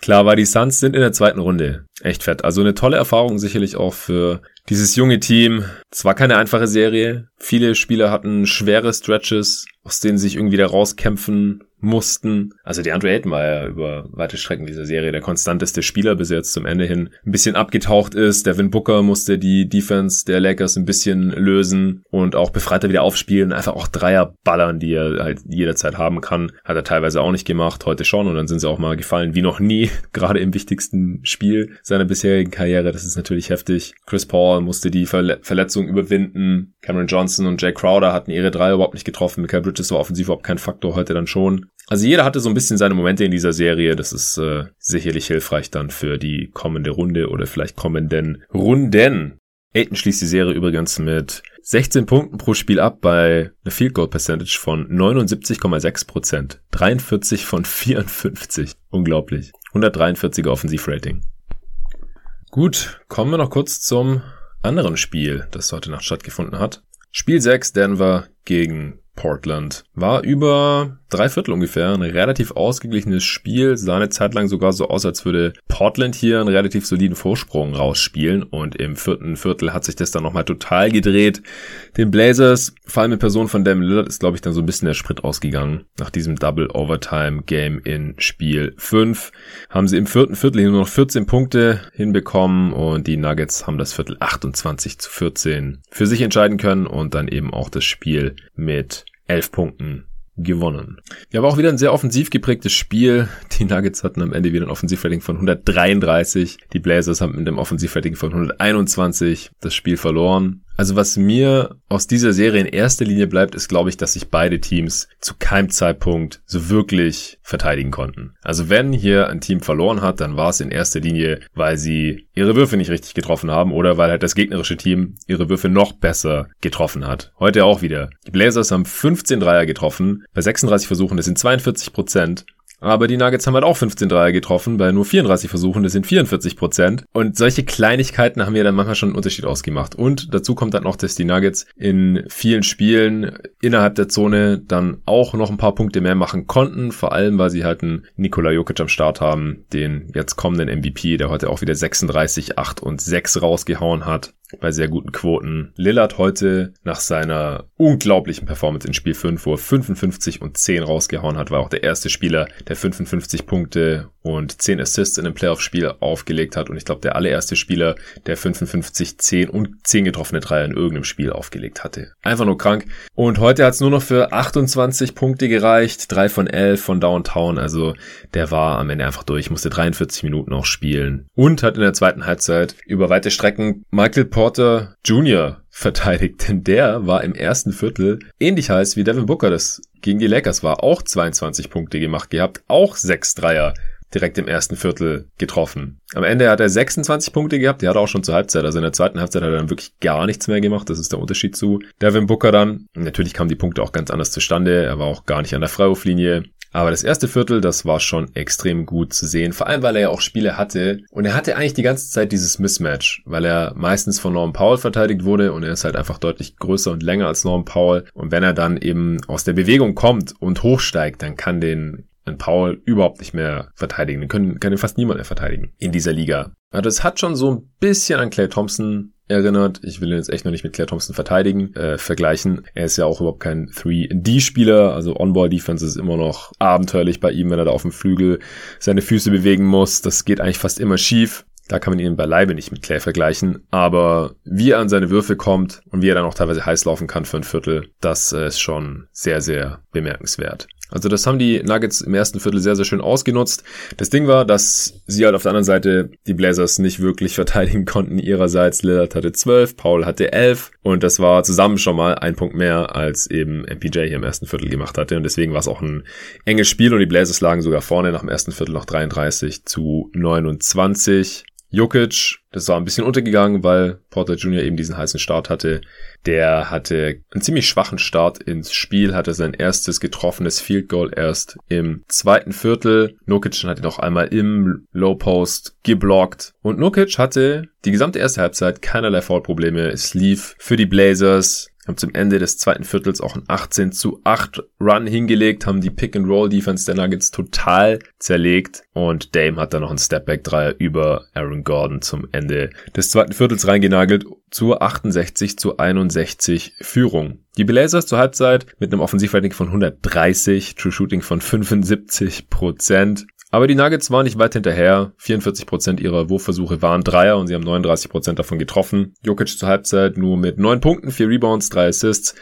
klar war, die Suns sind in der zweiten Runde echt fett. Also eine tolle Erfahrung sicherlich auch für dieses junge Team. Es war keine einfache Serie. Viele Spieler hatten schwere Stretches, aus denen sich irgendwie da rauskämpfen mussten. Also die Andrew Ayton war ja über weite Strecken dieser Serie der konstanteste Spieler, bis jetzt zum Ende hin ein bisschen abgetaucht ist. Devin Booker musste die Defense der Lakers ein bisschen lösen und auch befreiter wieder aufspielen. Einfach auch Dreier ballern, die er halt jederzeit haben kann. Hat er teilweise auch nicht gemacht, heute schon. Und dann sind sie auch mal gefallen wie noch nie, gerade im wichtigsten Spiel seiner bisherigen Karriere. Das ist natürlich heftig. Chris Paul musste die Verle Verletzung überwinden. Cameron Johnson und Jay Crowder hatten ihre Dreier überhaupt nicht getroffen. Michael Bridges war offensiv überhaupt kein Faktor, heute dann schon. Also jeder hatte so ein bisschen seine Momente in dieser Serie. Das ist äh, sicherlich hilfreich dann für die kommende Runde oder vielleicht kommenden Runden. Aiton schließt die Serie übrigens mit 16 Punkten pro Spiel ab bei einer Field Goal Percentage von 79,6% 43 von 54. Unglaublich. 143er Offensivrating. Gut, kommen wir noch kurz zum anderen Spiel, das heute Nacht stattgefunden hat. Spiel 6 Denver gegen Portland. War über drei Viertel ungefähr ein relativ ausgeglichenes Spiel. Sah eine Zeit lang sogar so aus, als würde Portland hier einen relativ soliden Vorsprung rausspielen. Und im vierten Viertel hat sich das dann nochmal total gedreht. Den Blazers, vor allem in Person von Damian Lillard, ist glaube ich dann so ein bisschen der Sprit ausgegangen. Nach diesem Double Overtime Game in Spiel 5 haben sie im vierten Viertel nur noch 14 Punkte hinbekommen und die Nuggets haben das Viertel 28 zu 14 für sich entscheiden können und dann eben auch das Spiel mit elf Punkten gewonnen. Ja, aber auch wieder ein sehr offensiv geprägtes Spiel. Die Nuggets hatten am Ende wieder ein Offensivrating von 133. Die Blazers haben mit einem Offensivrating von 121 das Spiel verloren. Also was mir aus dieser Serie in erster Linie bleibt, ist, glaube ich, dass sich beide Teams zu keinem Zeitpunkt so wirklich verteidigen konnten. Also wenn hier ein Team verloren hat, dann war es in erster Linie, weil sie ihre Würfe nicht richtig getroffen haben oder weil halt das gegnerische Team ihre Würfe noch besser getroffen hat. Heute auch wieder. Die Blazers haben 15 Dreier getroffen, bei 36 Versuchen, das sind 42 Prozent. Aber die Nuggets haben halt auch 15 Dreier getroffen bei nur 34 Versuchen, das sind 44 Prozent. Und solche Kleinigkeiten haben ja dann manchmal schon einen Unterschied ausgemacht. Und dazu kommt dann noch, dass die Nuggets in vielen Spielen innerhalb der Zone dann auch noch ein paar Punkte mehr machen konnten. Vor allem, weil sie halt einen Nikola Jokic am Start haben, den jetzt kommenden MVP, der heute auch wieder 36, 8 und 6 rausgehauen hat bei sehr guten Quoten. Lillard heute nach seiner unglaublichen Performance in Spiel 5, wo er 55 und 10 rausgehauen hat, war auch der erste Spieler, der 55 Punkte und 10 Assists in einem Playoff-Spiel aufgelegt hat und ich glaube der allererste Spieler, der 55, 10 und 10 getroffene Dreier in irgendeinem Spiel aufgelegt hatte. Einfach nur krank. Und heute hat es nur noch für 28 Punkte gereicht, 3 von 11 von Downtown, also der war am Ende einfach durch, musste 43 Minuten auch spielen und hat in der zweiten Halbzeit über weite Strecken Michael Porter Jr. verteidigt, denn der war im ersten Viertel ähnlich heiß wie Devin Booker das gegen die Lakers war. Auch 22 Punkte gemacht gehabt, auch 6 Dreier direkt im ersten Viertel getroffen. Am Ende hat er 26 Punkte gehabt, die hat er auch schon zur Halbzeit. Also in der zweiten Halbzeit hat er dann wirklich gar nichts mehr gemacht. Das ist der Unterschied zu Devin Booker dann. Natürlich kamen die Punkte auch ganz anders zustande. Er war auch gar nicht an der Freiwurflinie. Aber das erste Viertel, das war schon extrem gut zu sehen. Vor allem, weil er ja auch Spiele hatte. Und er hatte eigentlich die ganze Zeit dieses Mismatch, weil er meistens von Norm Powell verteidigt wurde und er ist halt einfach deutlich größer und länger als Norm Powell. Und wenn er dann eben aus der Bewegung kommt und hochsteigt, dann kann den ein Paul überhaupt nicht mehr verteidigen. Den können, kann fast niemand mehr verteidigen in dieser Liga. Also es hat schon so ein bisschen an Clay Thompson erinnert. Ich will ihn jetzt echt noch nicht mit Claire Thompson verteidigen, äh, vergleichen. Er ist ja auch überhaupt kein 3D-Spieler, also On-Ball-Defense ist immer noch abenteuerlich bei ihm, wenn er da auf dem Flügel seine Füße bewegen muss. Das geht eigentlich fast immer schief. Da kann man ihn beileibe nicht mit Clay vergleichen. Aber wie er an seine Würfe kommt und wie er dann auch teilweise heiß laufen kann für ein Viertel, das äh, ist schon sehr, sehr bemerkenswert. Also das haben die Nuggets im ersten Viertel sehr, sehr schön ausgenutzt. Das Ding war, dass sie halt auf der anderen Seite die Blazers nicht wirklich verteidigen konnten ihrerseits. Lillard hatte 12, Paul hatte 11 und das war zusammen schon mal ein Punkt mehr, als eben MPJ hier im ersten Viertel gemacht hatte. Und deswegen war es auch ein enges Spiel und die Blazers lagen sogar vorne nach dem ersten Viertel noch 33 zu 29. Jokic, das war ein bisschen untergegangen, weil Porter Jr. eben diesen heißen Start hatte. Der hatte einen ziemlich schwachen Start ins Spiel, hatte sein erstes getroffenes Field Goal erst im zweiten Viertel. Nokic hatte noch einmal im Low Post geblockt. Und Nokic hatte die gesamte erste Halbzeit keinerlei Foulprobleme. Es lief für die Blazers haben zum Ende des zweiten Viertels auch ein 18 zu 8 Run hingelegt, haben die Pick-and-Roll-Defense der Nuggets total zerlegt und Dame hat dann noch einen Stepback-Dreier über Aaron Gordon zum Ende des zweiten Viertels reingenagelt zur 68 zu 61 Führung. Die Blazers zur Halbzeit mit einem Offensivrating von 130, True Shooting von 75 Prozent. Aber die Nuggets waren nicht weit hinterher. 44% ihrer Wurfversuche waren Dreier und sie haben 39% davon getroffen. Jokic zur Halbzeit nur mit 9 Punkten, 4 Rebounds, 3 Assists,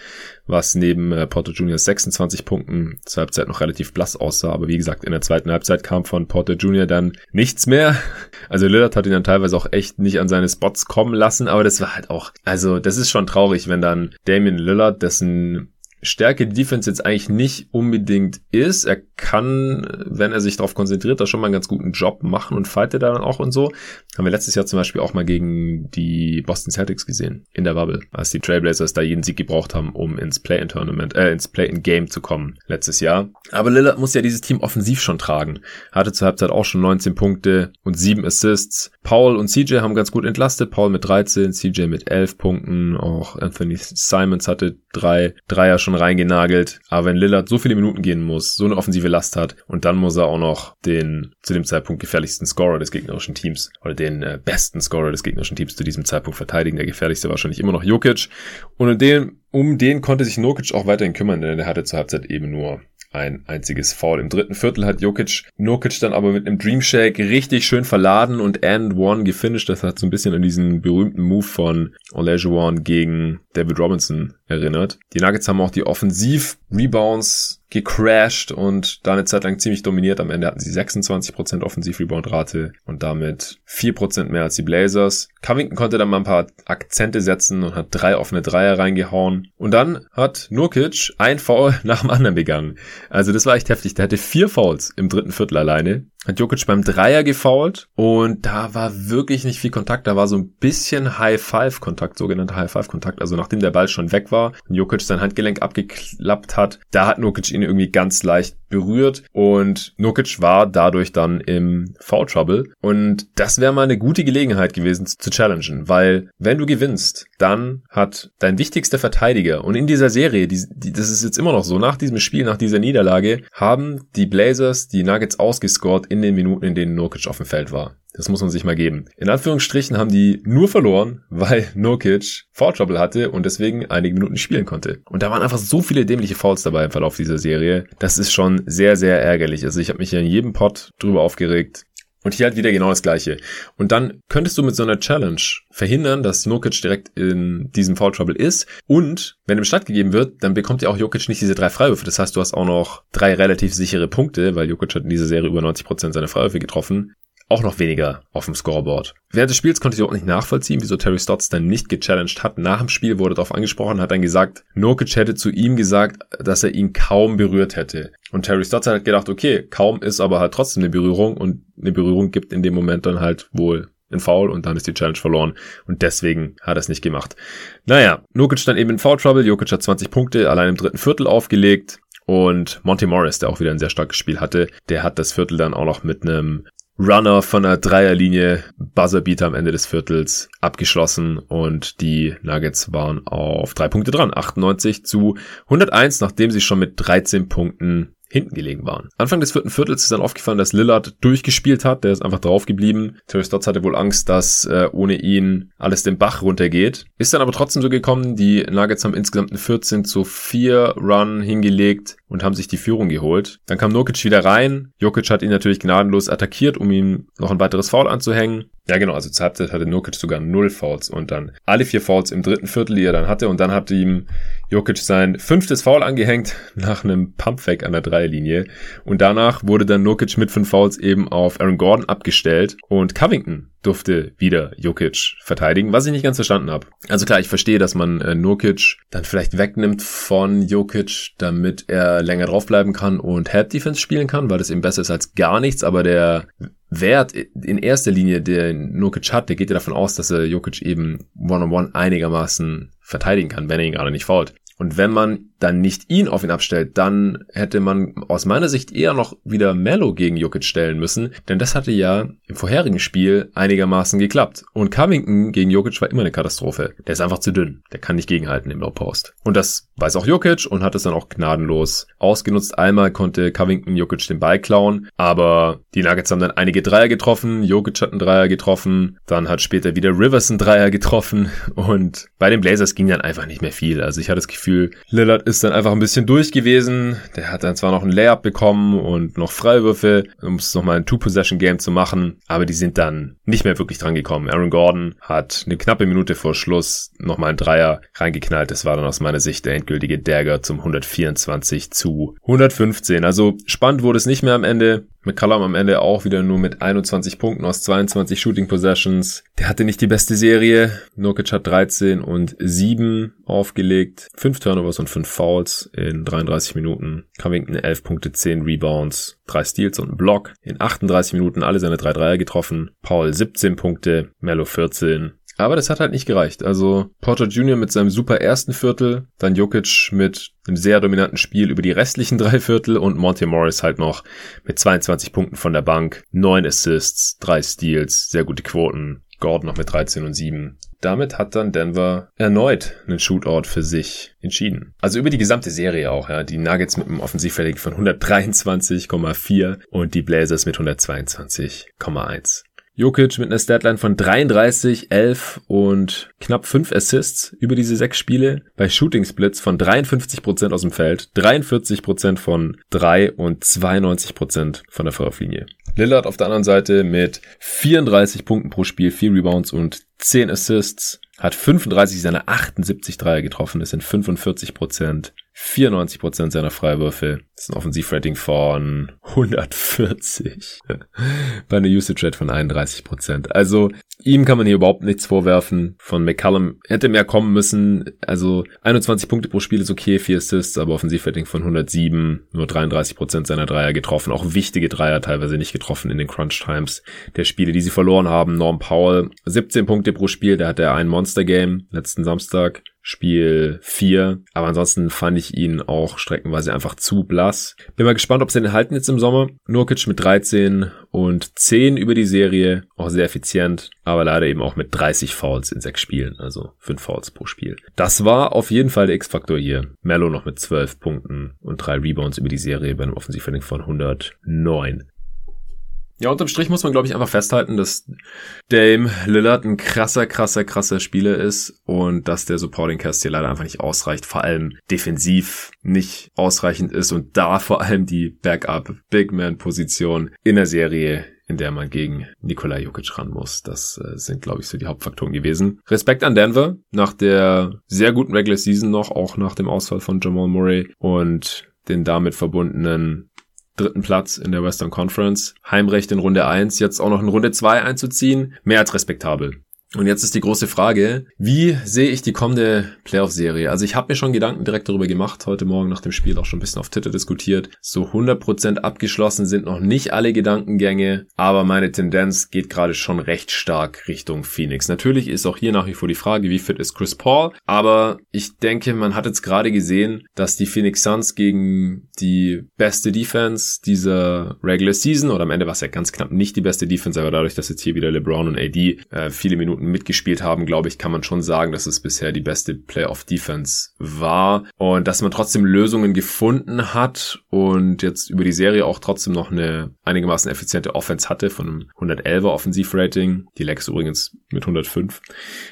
was neben äh, Porter Jr. 26 Punkten zur Halbzeit noch relativ blass aussah. Aber wie gesagt, in der zweiten Halbzeit kam von Porter Jr. dann nichts mehr. Also Lillard hat ihn dann teilweise auch echt nicht an seine Spots kommen lassen, aber das war halt auch, also das ist schon traurig, wenn dann Damian Lillard, dessen Stärke die Defense jetzt eigentlich nicht unbedingt ist. Er kann, wenn er sich darauf konzentriert, da schon mal einen ganz guten Job machen und fightet da dann auch und so. Haben wir letztes Jahr zum Beispiel auch mal gegen die Boston Celtics gesehen in der Bubble, als die Trailblazers da jeden Sieg gebraucht haben, um ins Play-in-Tournament, äh, ins Play-in-Game zu kommen letztes Jahr. Aber Lillard muss ja dieses Team offensiv schon tragen. Hatte zur Halbzeit auch schon 19 Punkte und 7 Assists. Paul und CJ haben ganz gut entlastet. Paul mit 13, CJ mit 11 Punkten. Auch Anthony Simons hatte drei Dreier schon reingenagelt. Aber wenn Lillard so viele Minuten gehen muss, so eine offensive Last hat und dann muss er auch noch den zu dem Zeitpunkt gefährlichsten Scorer des gegnerischen Teams oder den äh, besten Scorer des gegnerischen Teams zu diesem Zeitpunkt verteidigen. Der gefährlichste wahrscheinlich immer noch Jokic. Und in dem, um den konnte sich Nokic auch weiterhin kümmern, denn er hatte zur Halbzeit eben nur ein einziges Foul. Im dritten Viertel hat Jokic Nokic dann aber mit einem Dream richtig schön verladen und and one gefinisht. Das hat so ein bisschen an diesen berühmten Move von Olajuwon gegen David Robinson erinnert. Die Nuggets haben auch die Offensiv-Rebounds gecrashed und da eine Zeit lang ziemlich dominiert. Am Ende hatten sie 26% Offensiv-Rebound-Rate und damit 4% mehr als die Blazers. Covington konnte dann mal ein paar Akzente setzen und hat drei offene Dreier reingehauen. Und dann hat Nurkic ein Foul nach dem anderen begangen. Also das war echt heftig. Der hatte vier Fouls im dritten Viertel alleine hat Jokic beim Dreier gefoult und da war wirklich nicht viel Kontakt. Da war so ein bisschen High-Five-Kontakt, sogenannter High-Five-Kontakt. Also nachdem der Ball schon weg war und Jokic sein Handgelenk abgeklappt hat, da hat Jokic ihn irgendwie ganz leicht berührt und Nurkic war dadurch dann im Foul Trouble und das wäre mal eine gute Gelegenheit gewesen zu challengen, weil wenn du gewinnst, dann hat dein wichtigster Verteidiger und in dieser Serie, die, die, das ist jetzt immer noch so, nach diesem Spiel, nach dieser Niederlage, haben die Blazers die Nuggets ausgescored in den Minuten, in denen Nurkic auf dem Feld war. Das muss man sich mal geben. In Anführungsstrichen haben die nur verloren, weil Nurkic Foul Trouble hatte und deswegen einige Minuten spielen konnte. Und da waren einfach so viele dämliche Fouls dabei im Verlauf dieser Serie. Das ist schon sehr, sehr ärgerlich. Also ich habe mich hier in jedem Pod drüber aufgeregt. Und hier halt wieder genau das gleiche. Und dann könntest du mit so einer Challenge verhindern, dass Jokic direkt in diesem Foul Trouble ist. Und wenn ihm stattgegeben wird, dann bekommt ja auch Jokic nicht diese drei Freiwürfe. Das heißt, du hast auch noch drei relativ sichere Punkte, weil Jokic hat in dieser Serie über 90 Prozent seiner Freiwürfe getroffen auch noch weniger auf dem Scoreboard. Während des Spiels konnte ich auch nicht nachvollziehen, wieso Terry Stotts dann nicht gechallenged hat. Nach dem Spiel wurde darauf angesprochen, hat dann gesagt, Nurkic hätte zu ihm gesagt, dass er ihn kaum berührt hätte. Und Terry Stotts hat gedacht, okay, kaum ist aber halt trotzdem eine Berührung und eine Berührung gibt in dem Moment dann halt wohl ein Foul und dann ist die Challenge verloren und deswegen hat er es nicht gemacht. Naja, Nurkic dann eben in Foul Trouble, Jokic hat 20 Punkte allein im dritten Viertel aufgelegt und Monty Morris, der auch wieder ein sehr starkes Spiel hatte, der hat das Viertel dann auch noch mit einem Runner von der Dreierlinie, Buzzerbeater am Ende des Viertels abgeschlossen und die Nuggets waren auf drei Punkte dran. 98 zu 101, nachdem sie schon mit 13 Punkten hinten gelegen waren. Anfang des vierten Viertels ist dann aufgefallen, dass Lillard durchgespielt hat. Der ist einfach drauf geblieben. Terry Stotts hatte wohl Angst, dass äh, ohne ihn alles den Bach runtergeht. Ist dann aber trotzdem so gekommen. Die Nuggets haben insgesamt einen 14 zu 4 Run hingelegt und haben sich die Führung geholt. Dann kam Nokic wieder rein. Jokic hat ihn natürlich gnadenlos attackiert, um ihm noch ein weiteres Foul anzuhängen. Ja, genau, also zur Halbzeit hatte Nokic sogar null Fouls und dann alle vier Fouls im dritten Viertel, die er dann hatte. Und dann hat ihm Jokic sein fünftes Foul angehängt nach einem Pumpfake an der Dreierlinie. Und danach wurde dann Nokic mit fünf Fouls eben auf Aaron Gordon abgestellt. Und Covington durfte wieder Jokic verteidigen, was ich nicht ganz verstanden habe. Also klar, ich verstehe, dass man äh, Nurkic dann vielleicht wegnimmt von Jokic, damit er länger draufbleiben kann und Help Defense spielen kann, weil das eben besser ist als gar nichts, aber der Wert in erster Linie, der Nurkic hat, der geht ja davon aus, dass er Jokic eben one-on-one -on -one einigermaßen verteidigen kann, wenn er ihn gerade nicht fault. Und wenn man dann nicht ihn auf ihn abstellt, dann hätte man aus meiner Sicht eher noch wieder Mello gegen Jokic stellen müssen, denn das hatte ja im vorherigen Spiel einigermaßen geklappt. Und Covington gegen Jokic war immer eine Katastrophe. Der ist einfach zu dünn. Der kann nicht gegenhalten im Low Post. Und das weiß auch Jokic und hat es dann auch gnadenlos ausgenutzt. Einmal konnte Covington Jokic den Ball klauen, aber die Nuggets haben dann einige Dreier getroffen. Jokic hat einen Dreier getroffen. Dann hat später wieder Rivers einen Dreier getroffen und bei den Blazers ging dann einfach nicht mehr viel. Also ich hatte das Gefühl, Lillard ist dann einfach ein bisschen durch gewesen. Der hat dann zwar noch ein Layup bekommen und noch Freiwürfe, um es nochmal ein Two-Possession-Game zu machen, aber die sind dann nicht mehr wirklich dran gekommen. Aaron Gordon hat eine knappe Minute vor Schluss nochmal ein Dreier reingeknallt. Das war dann aus meiner Sicht der endgültige Dagger zum 124 zu 115. Also spannend wurde es nicht mehr am Ende. McCallum am Ende auch wieder nur mit 21 Punkten aus 22 Shooting Possessions. Der hatte nicht die beste Serie. Nurkic hat 13 und 7 aufgelegt. 5 Turnovers und 5 Fouls in 33 Minuten. Covington 11 Punkte, 10 Rebounds, 3 Steals und ein Block. In 38 Minuten alle seine 3 Dreier getroffen. Paul 17 Punkte, Mello 14, aber das hat halt nicht gereicht. Also Porter Jr. mit seinem super ersten Viertel, dann Jokic mit einem sehr dominanten Spiel über die restlichen drei Viertel und Monty Morris halt noch mit 22 Punkten von der Bank, 9 Assists, 3 Steals, sehr gute Quoten. Gordon noch mit 13 und 7. Damit hat dann Denver erneut einen Shootout für sich entschieden. Also über die gesamte Serie auch, ja. Die Nuggets mit einem Offensivverleg von 123,4 und die Blazers mit 122,1. Jokic mit einer Statline von 33, 11 und knapp 5 Assists über diese sechs Spiele. Bei Shooting Splits von 53% aus dem Feld, 43% von 3 und 92% von der Vorlinie. Lillard auf der anderen Seite mit 34 Punkten pro Spiel, 4 Rebounds und 10 Assists, hat 35 seiner 78 Dreier getroffen, das sind 45 94% seiner Freiwürfe. Das ist ein Offensivrating von 140. Bei einer Usage Rate von 31%. Also ihm kann man hier überhaupt nichts vorwerfen. Von McCallum hätte mehr kommen müssen. Also 21 Punkte pro Spiel ist okay, 4 Assists, aber Offensivrating von 107, nur 33% seiner Dreier getroffen. Auch wichtige Dreier teilweise nicht getroffen in den Crunch Times der Spiele, die sie verloren haben. Norm Powell 17 Punkte pro Spiel, da hat er ein Monster Game letzten Samstag. Spiel 4. Aber ansonsten fand ich ihn auch streckenweise einfach zu blass. Bin mal gespannt, ob sie den halten jetzt im Sommer. Nurkic mit 13 und 10 über die Serie. Auch sehr effizient. Aber leider eben auch mit 30 Fouls in sechs Spielen. Also 5 Fouls pro Spiel. Das war auf jeden Fall der X-Faktor hier. Mello noch mit 12 Punkten und 3 Rebounds über die Serie bei einem Offensivrating von 109. Ja, unterm Strich muss man, glaube ich, einfach festhalten, dass Dame Lillard ein krasser, krasser, krasser Spieler ist und dass der Supporting Cast hier leider einfach nicht ausreicht, vor allem defensiv nicht ausreichend ist und da vor allem die Backup Big Man Position in der Serie in der man gegen Nikola Jokic ran muss. Das äh, sind, glaube ich, so die Hauptfaktoren gewesen. Respekt an Denver nach der sehr guten Regular Season noch, auch nach dem Ausfall von Jamal Murray und den damit verbundenen dritten Platz in der Western Conference. Heimrecht in Runde 1, jetzt auch noch in Runde 2 einzuziehen, mehr als respektabel. Und jetzt ist die große Frage, wie sehe ich die kommende Playoff-Serie? Also ich habe mir schon Gedanken direkt darüber gemacht, heute Morgen nach dem Spiel auch schon ein bisschen auf Twitter diskutiert. So 100% abgeschlossen sind noch nicht alle Gedankengänge, aber meine Tendenz geht gerade schon recht stark Richtung Phoenix. Natürlich ist auch hier nach wie vor die Frage, wie fit ist Chris Paul, aber ich denke, man hat jetzt gerade gesehen, dass die Phoenix Suns gegen die beste Defense dieser Regular Season oder am Ende war es ja ganz knapp nicht die beste Defense, aber dadurch, dass jetzt hier wieder LeBron und AD äh, viele Minuten Minuten mitgespielt haben, glaube ich, kann man schon sagen, dass es bisher die beste Playoff-Defense war und dass man trotzdem Lösungen gefunden hat und jetzt über die Serie auch trotzdem noch eine einigermaßen effiziente Offense hatte von einem 111er Offensivrating, die Lex übrigens mit 105,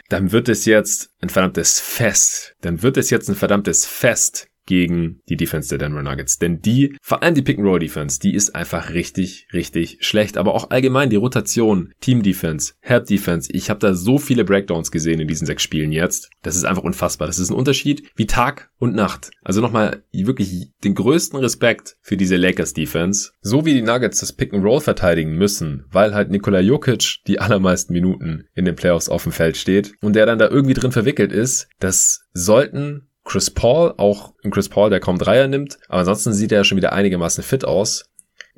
dann wird es jetzt ein verdammtes Fest. Dann wird es jetzt ein verdammtes Fest gegen die Defense der Denver Nuggets. Denn die, vor allem die Pick-and-Roll-Defense, die ist einfach richtig, richtig schlecht. Aber auch allgemein die Rotation, Team-Defense, Help-Defense. Ich habe da so viele Breakdowns gesehen in diesen sechs Spielen jetzt. Das ist einfach unfassbar. Das ist ein Unterschied wie Tag und Nacht. Also nochmal wirklich den größten Respekt für diese Lakers-Defense. So wie die Nuggets das Pick-and-Roll verteidigen müssen, weil halt Nikola Jokic die allermeisten Minuten in den Playoffs auf dem Feld steht und der dann da irgendwie drin verwickelt ist, das sollten Chris Paul, auch ein Chris Paul, der kaum Dreier nimmt, aber ansonsten sieht er ja schon wieder einigermaßen fit aus.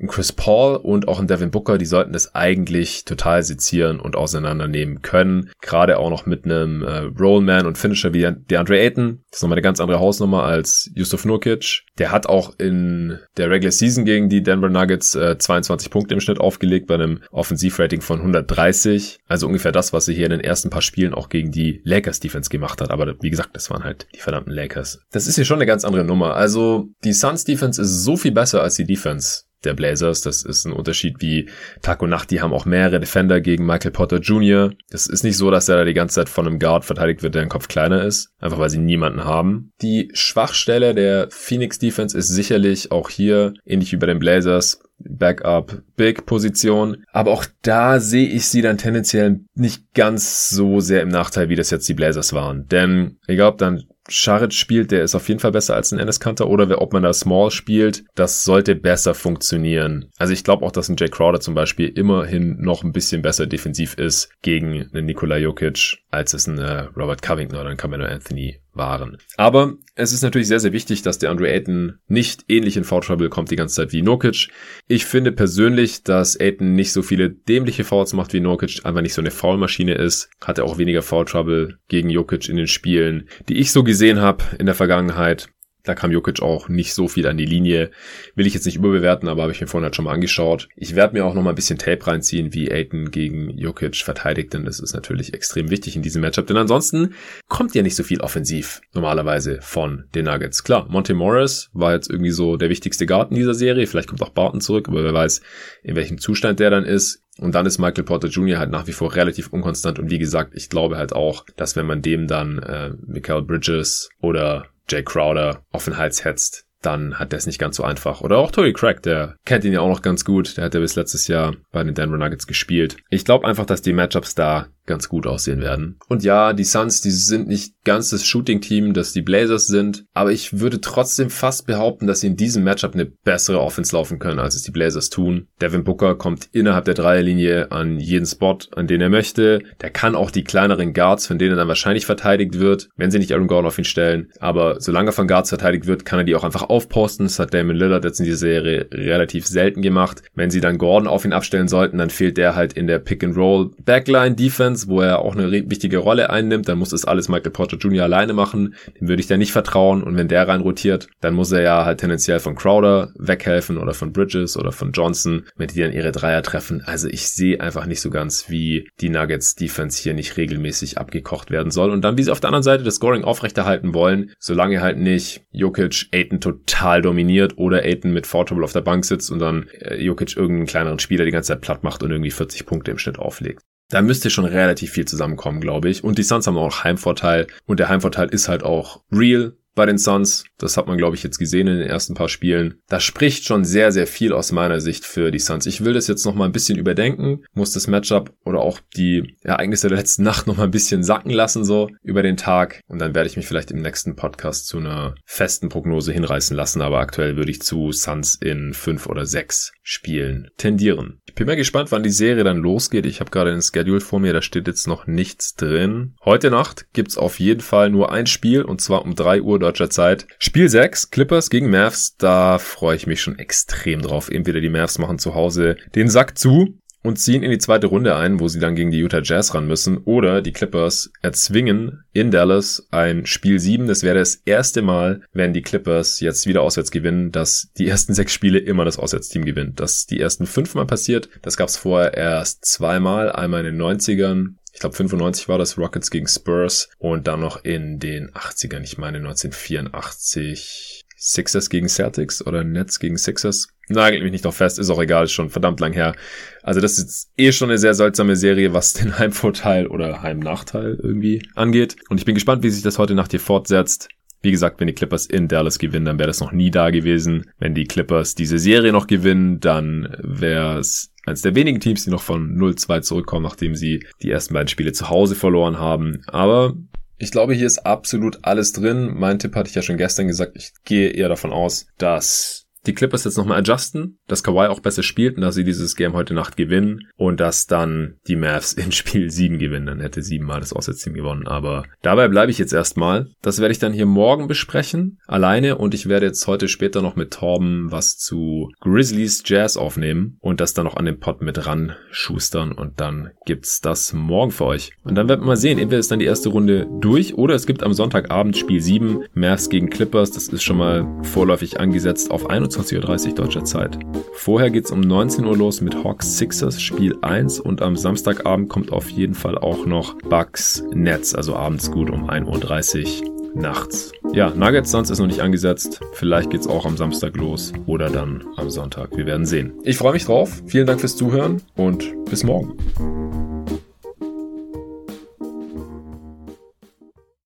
Chris Paul und auch ein Devin Booker, die sollten das eigentlich total sezieren und auseinandernehmen können. Gerade auch noch mit einem äh, Rollman und Finisher wie DeAndre Ayton. Das ist nochmal eine ganz andere Hausnummer als Yusuf Nurkic. Der hat auch in der Regular Season gegen die Denver Nuggets äh, 22 Punkte im Schnitt aufgelegt bei einem Offensivrating von 130. Also ungefähr das, was er hier in den ersten paar Spielen auch gegen die Lakers Defense gemacht hat. Aber wie gesagt, das waren halt die verdammten Lakers. Das ist hier schon eine ganz andere Nummer. Also die Suns Defense ist so viel besser als die Defense der Blazers. Das ist ein Unterschied wie Tag und Nacht. Die haben auch mehrere Defender gegen Michael Potter Jr. Das ist nicht so, dass er da die ganze Zeit von einem Guard verteidigt wird, der ein Kopf kleiner ist. Einfach weil sie niemanden haben. Die Schwachstelle der Phoenix Defense ist sicherlich auch hier, ähnlich wie bei den Blazers, Backup Big Position. Aber auch da sehe ich sie dann tendenziell nicht ganz so sehr im Nachteil, wie das jetzt die Blazers waren. Denn egal ob dann Scharic spielt, der ist auf jeden Fall besser als ein Ennis Kanter oder ob man da Small spielt, das sollte besser funktionieren. Also ich glaube auch, dass ein Jay Crowder zum Beispiel immerhin noch ein bisschen besser defensiv ist gegen einen Nikola Jokic, als es ein äh, Robert Covington oder ein Camelo Anthony waren. Aber es ist natürlich sehr, sehr wichtig, dass der Andrew Ayton nicht ähnlich in Foul Trouble kommt die ganze Zeit wie Nurkic. Ich finde persönlich, dass Ayton nicht so viele dämliche Fouls macht wie Nurkic, einfach nicht so eine Foulmaschine ist. Hatte auch weniger Foul Trouble gegen Jokic in den Spielen, die ich so gesehen habe in der Vergangenheit. Da kam Jokic auch nicht so viel an die Linie. Will ich jetzt nicht überbewerten, aber habe ich mir vorhin halt schon mal angeschaut. Ich werde mir auch noch mal ein bisschen Tape reinziehen, wie Aiton gegen Jokic verteidigt, denn das ist natürlich extrem wichtig in diesem Matchup. Denn ansonsten kommt ja nicht so viel offensiv normalerweise von den Nuggets. Klar, Monte Morris war jetzt irgendwie so der wichtigste Guard in dieser Serie. Vielleicht kommt auch Barton zurück, aber wer weiß, in welchem Zustand der dann ist. Und dann ist Michael Porter Jr. halt nach wie vor relativ unkonstant. Und wie gesagt, ich glaube halt auch, dass wenn man dem dann äh, Michael Bridges oder Jay Crowder auf den Hals hetzt, dann hat der es nicht ganz so einfach. Oder auch Tory Craig, der kennt ihn ja auch noch ganz gut. Der hat ja bis letztes Jahr bei den Denver Nuggets gespielt. Ich glaube einfach, dass die Matchups da ganz gut aussehen werden. Und ja, die Suns, die sind nicht ganz das Shooting-Team, das die Blazers sind, aber ich würde trotzdem fast behaupten, dass sie in diesem Matchup eine bessere Offense laufen können, als es die Blazers tun. Devin Booker kommt innerhalb der Dreierlinie an jeden Spot, an den er möchte. Der kann auch die kleineren Guards, von denen er dann wahrscheinlich verteidigt wird, wenn sie nicht Aaron Gordon auf ihn stellen. Aber solange er von Guards verteidigt wird, kann er die auch einfach aufposten. Das hat Damon Lillard jetzt in dieser Serie relativ selten gemacht. Wenn sie dann Gordon auf ihn abstellen sollten, dann fehlt der halt in der Pick-and-Roll Backline Defense, wo er auch eine wichtige Rolle einnimmt. Dann muss das alles Michael Porter Jr. alleine machen. Dem würde ich da nicht vertrauen. Und wenn der rein rotiert, dann muss er ja halt tendenziell von Crowder weghelfen oder von Bridges oder von Johnson, wenn die dann ihre Dreier treffen. Also ich sehe einfach nicht so ganz, wie die Nuggets Defense hier nicht regelmäßig abgekocht werden soll. Und dann, wie sie auf der anderen Seite das Scoring aufrechterhalten wollen, solange halt nicht Jokic Aiton total dominiert oder Aiton mit Foul auf der Bank sitzt und dann äh, Jokic irgendeinen kleineren Spieler die ganze Zeit platt macht und irgendwie 40 Punkte im Schnitt auflegt. Da müsste schon relativ viel zusammenkommen, glaube ich. Und die Suns haben auch Heimvorteil. Und der Heimvorteil ist halt auch real bei den Suns. Das hat man, glaube ich, jetzt gesehen in den ersten paar Spielen. Das spricht schon sehr, sehr viel aus meiner Sicht für die Suns. Ich will das jetzt noch mal ein bisschen überdenken, muss das Matchup oder auch die Ereignisse der letzten Nacht noch ein bisschen sacken lassen, so über den Tag. Und dann werde ich mich vielleicht im nächsten Podcast zu einer festen Prognose hinreißen lassen. Aber aktuell würde ich zu Suns in fünf oder sechs Spielen tendieren. Ich bin mal gespannt, wann die Serie dann losgeht. Ich habe gerade den Schedule vor mir, da steht jetzt noch nichts drin. Heute Nacht gibt's auf jeden Fall nur ein Spiel und zwar um drei Uhr deutscher Zeit. Spiel 6, Clippers gegen Mavs, da freue ich mich schon extrem drauf. Entweder die Mavs machen zu Hause den Sack zu und ziehen in die zweite Runde ein, wo sie dann gegen die Utah Jazz ran müssen, oder die Clippers erzwingen in Dallas ein Spiel 7. Das wäre das erste Mal, wenn die Clippers jetzt wieder auswärts gewinnen, dass die ersten sechs Spiele immer das Auswärtsteam gewinnt. Das die ersten fünfmal passiert. Das gab es vorher erst zweimal, einmal in den 90ern ich glaube 95 war das Rockets gegen Spurs und dann noch in den 80ern, ich meine 1984 Sixers gegen Celtics oder Nets gegen Sixers. Nagelt mich nicht noch fest, ist auch egal, ist schon verdammt lang her. Also das ist eh schon eine sehr seltsame Serie, was den Heimvorteil oder Heimnachteil irgendwie angeht. Und ich bin gespannt, wie sich das heute Nacht hier fortsetzt. Wie gesagt, wenn die Clippers in Dallas gewinnen, dann wäre das noch nie da gewesen. Wenn die Clippers diese Serie noch gewinnen, dann wäre es eines der wenigen Teams, die noch von 0-2 zurückkommen, nachdem sie die ersten beiden Spiele zu Hause verloren haben. Aber ich glaube, hier ist absolut alles drin. Mein Tipp hatte ich ja schon gestern gesagt. Ich gehe eher davon aus, dass die Clippers jetzt nochmal adjusten, dass Kawhi auch besser spielt und dass sie dieses Game heute Nacht gewinnen und dass dann die Mavs in Spiel 7 gewinnen. Dann hätte siebenmal das Auswärtsteam gewonnen. Aber dabei bleibe ich jetzt erstmal. Das werde ich dann hier morgen besprechen, alleine und ich werde jetzt heute später noch mit Torben was zu Grizzlies Jazz aufnehmen und das dann noch an den Pod mit ran schustern und dann gibt's das morgen für euch. Und dann werden wir mal sehen, entweder ist dann die erste Runde durch oder es gibt am Sonntagabend Spiel 7, Mavs gegen Clippers. Das ist schon mal vorläufig angesetzt auf 21 21.30 Uhr deutscher Zeit. Vorher geht's um 19 Uhr los mit Hawks Sixers Spiel 1 und am Samstagabend kommt auf jeden Fall auch noch Bucks Nets, also abends gut um 1.30 Uhr nachts. Ja, Nuggets sonst ist noch nicht angesetzt. Vielleicht geht's auch am Samstag los oder dann am Sonntag. Wir werden sehen. Ich freue mich drauf. Vielen Dank fürs Zuhören und bis morgen.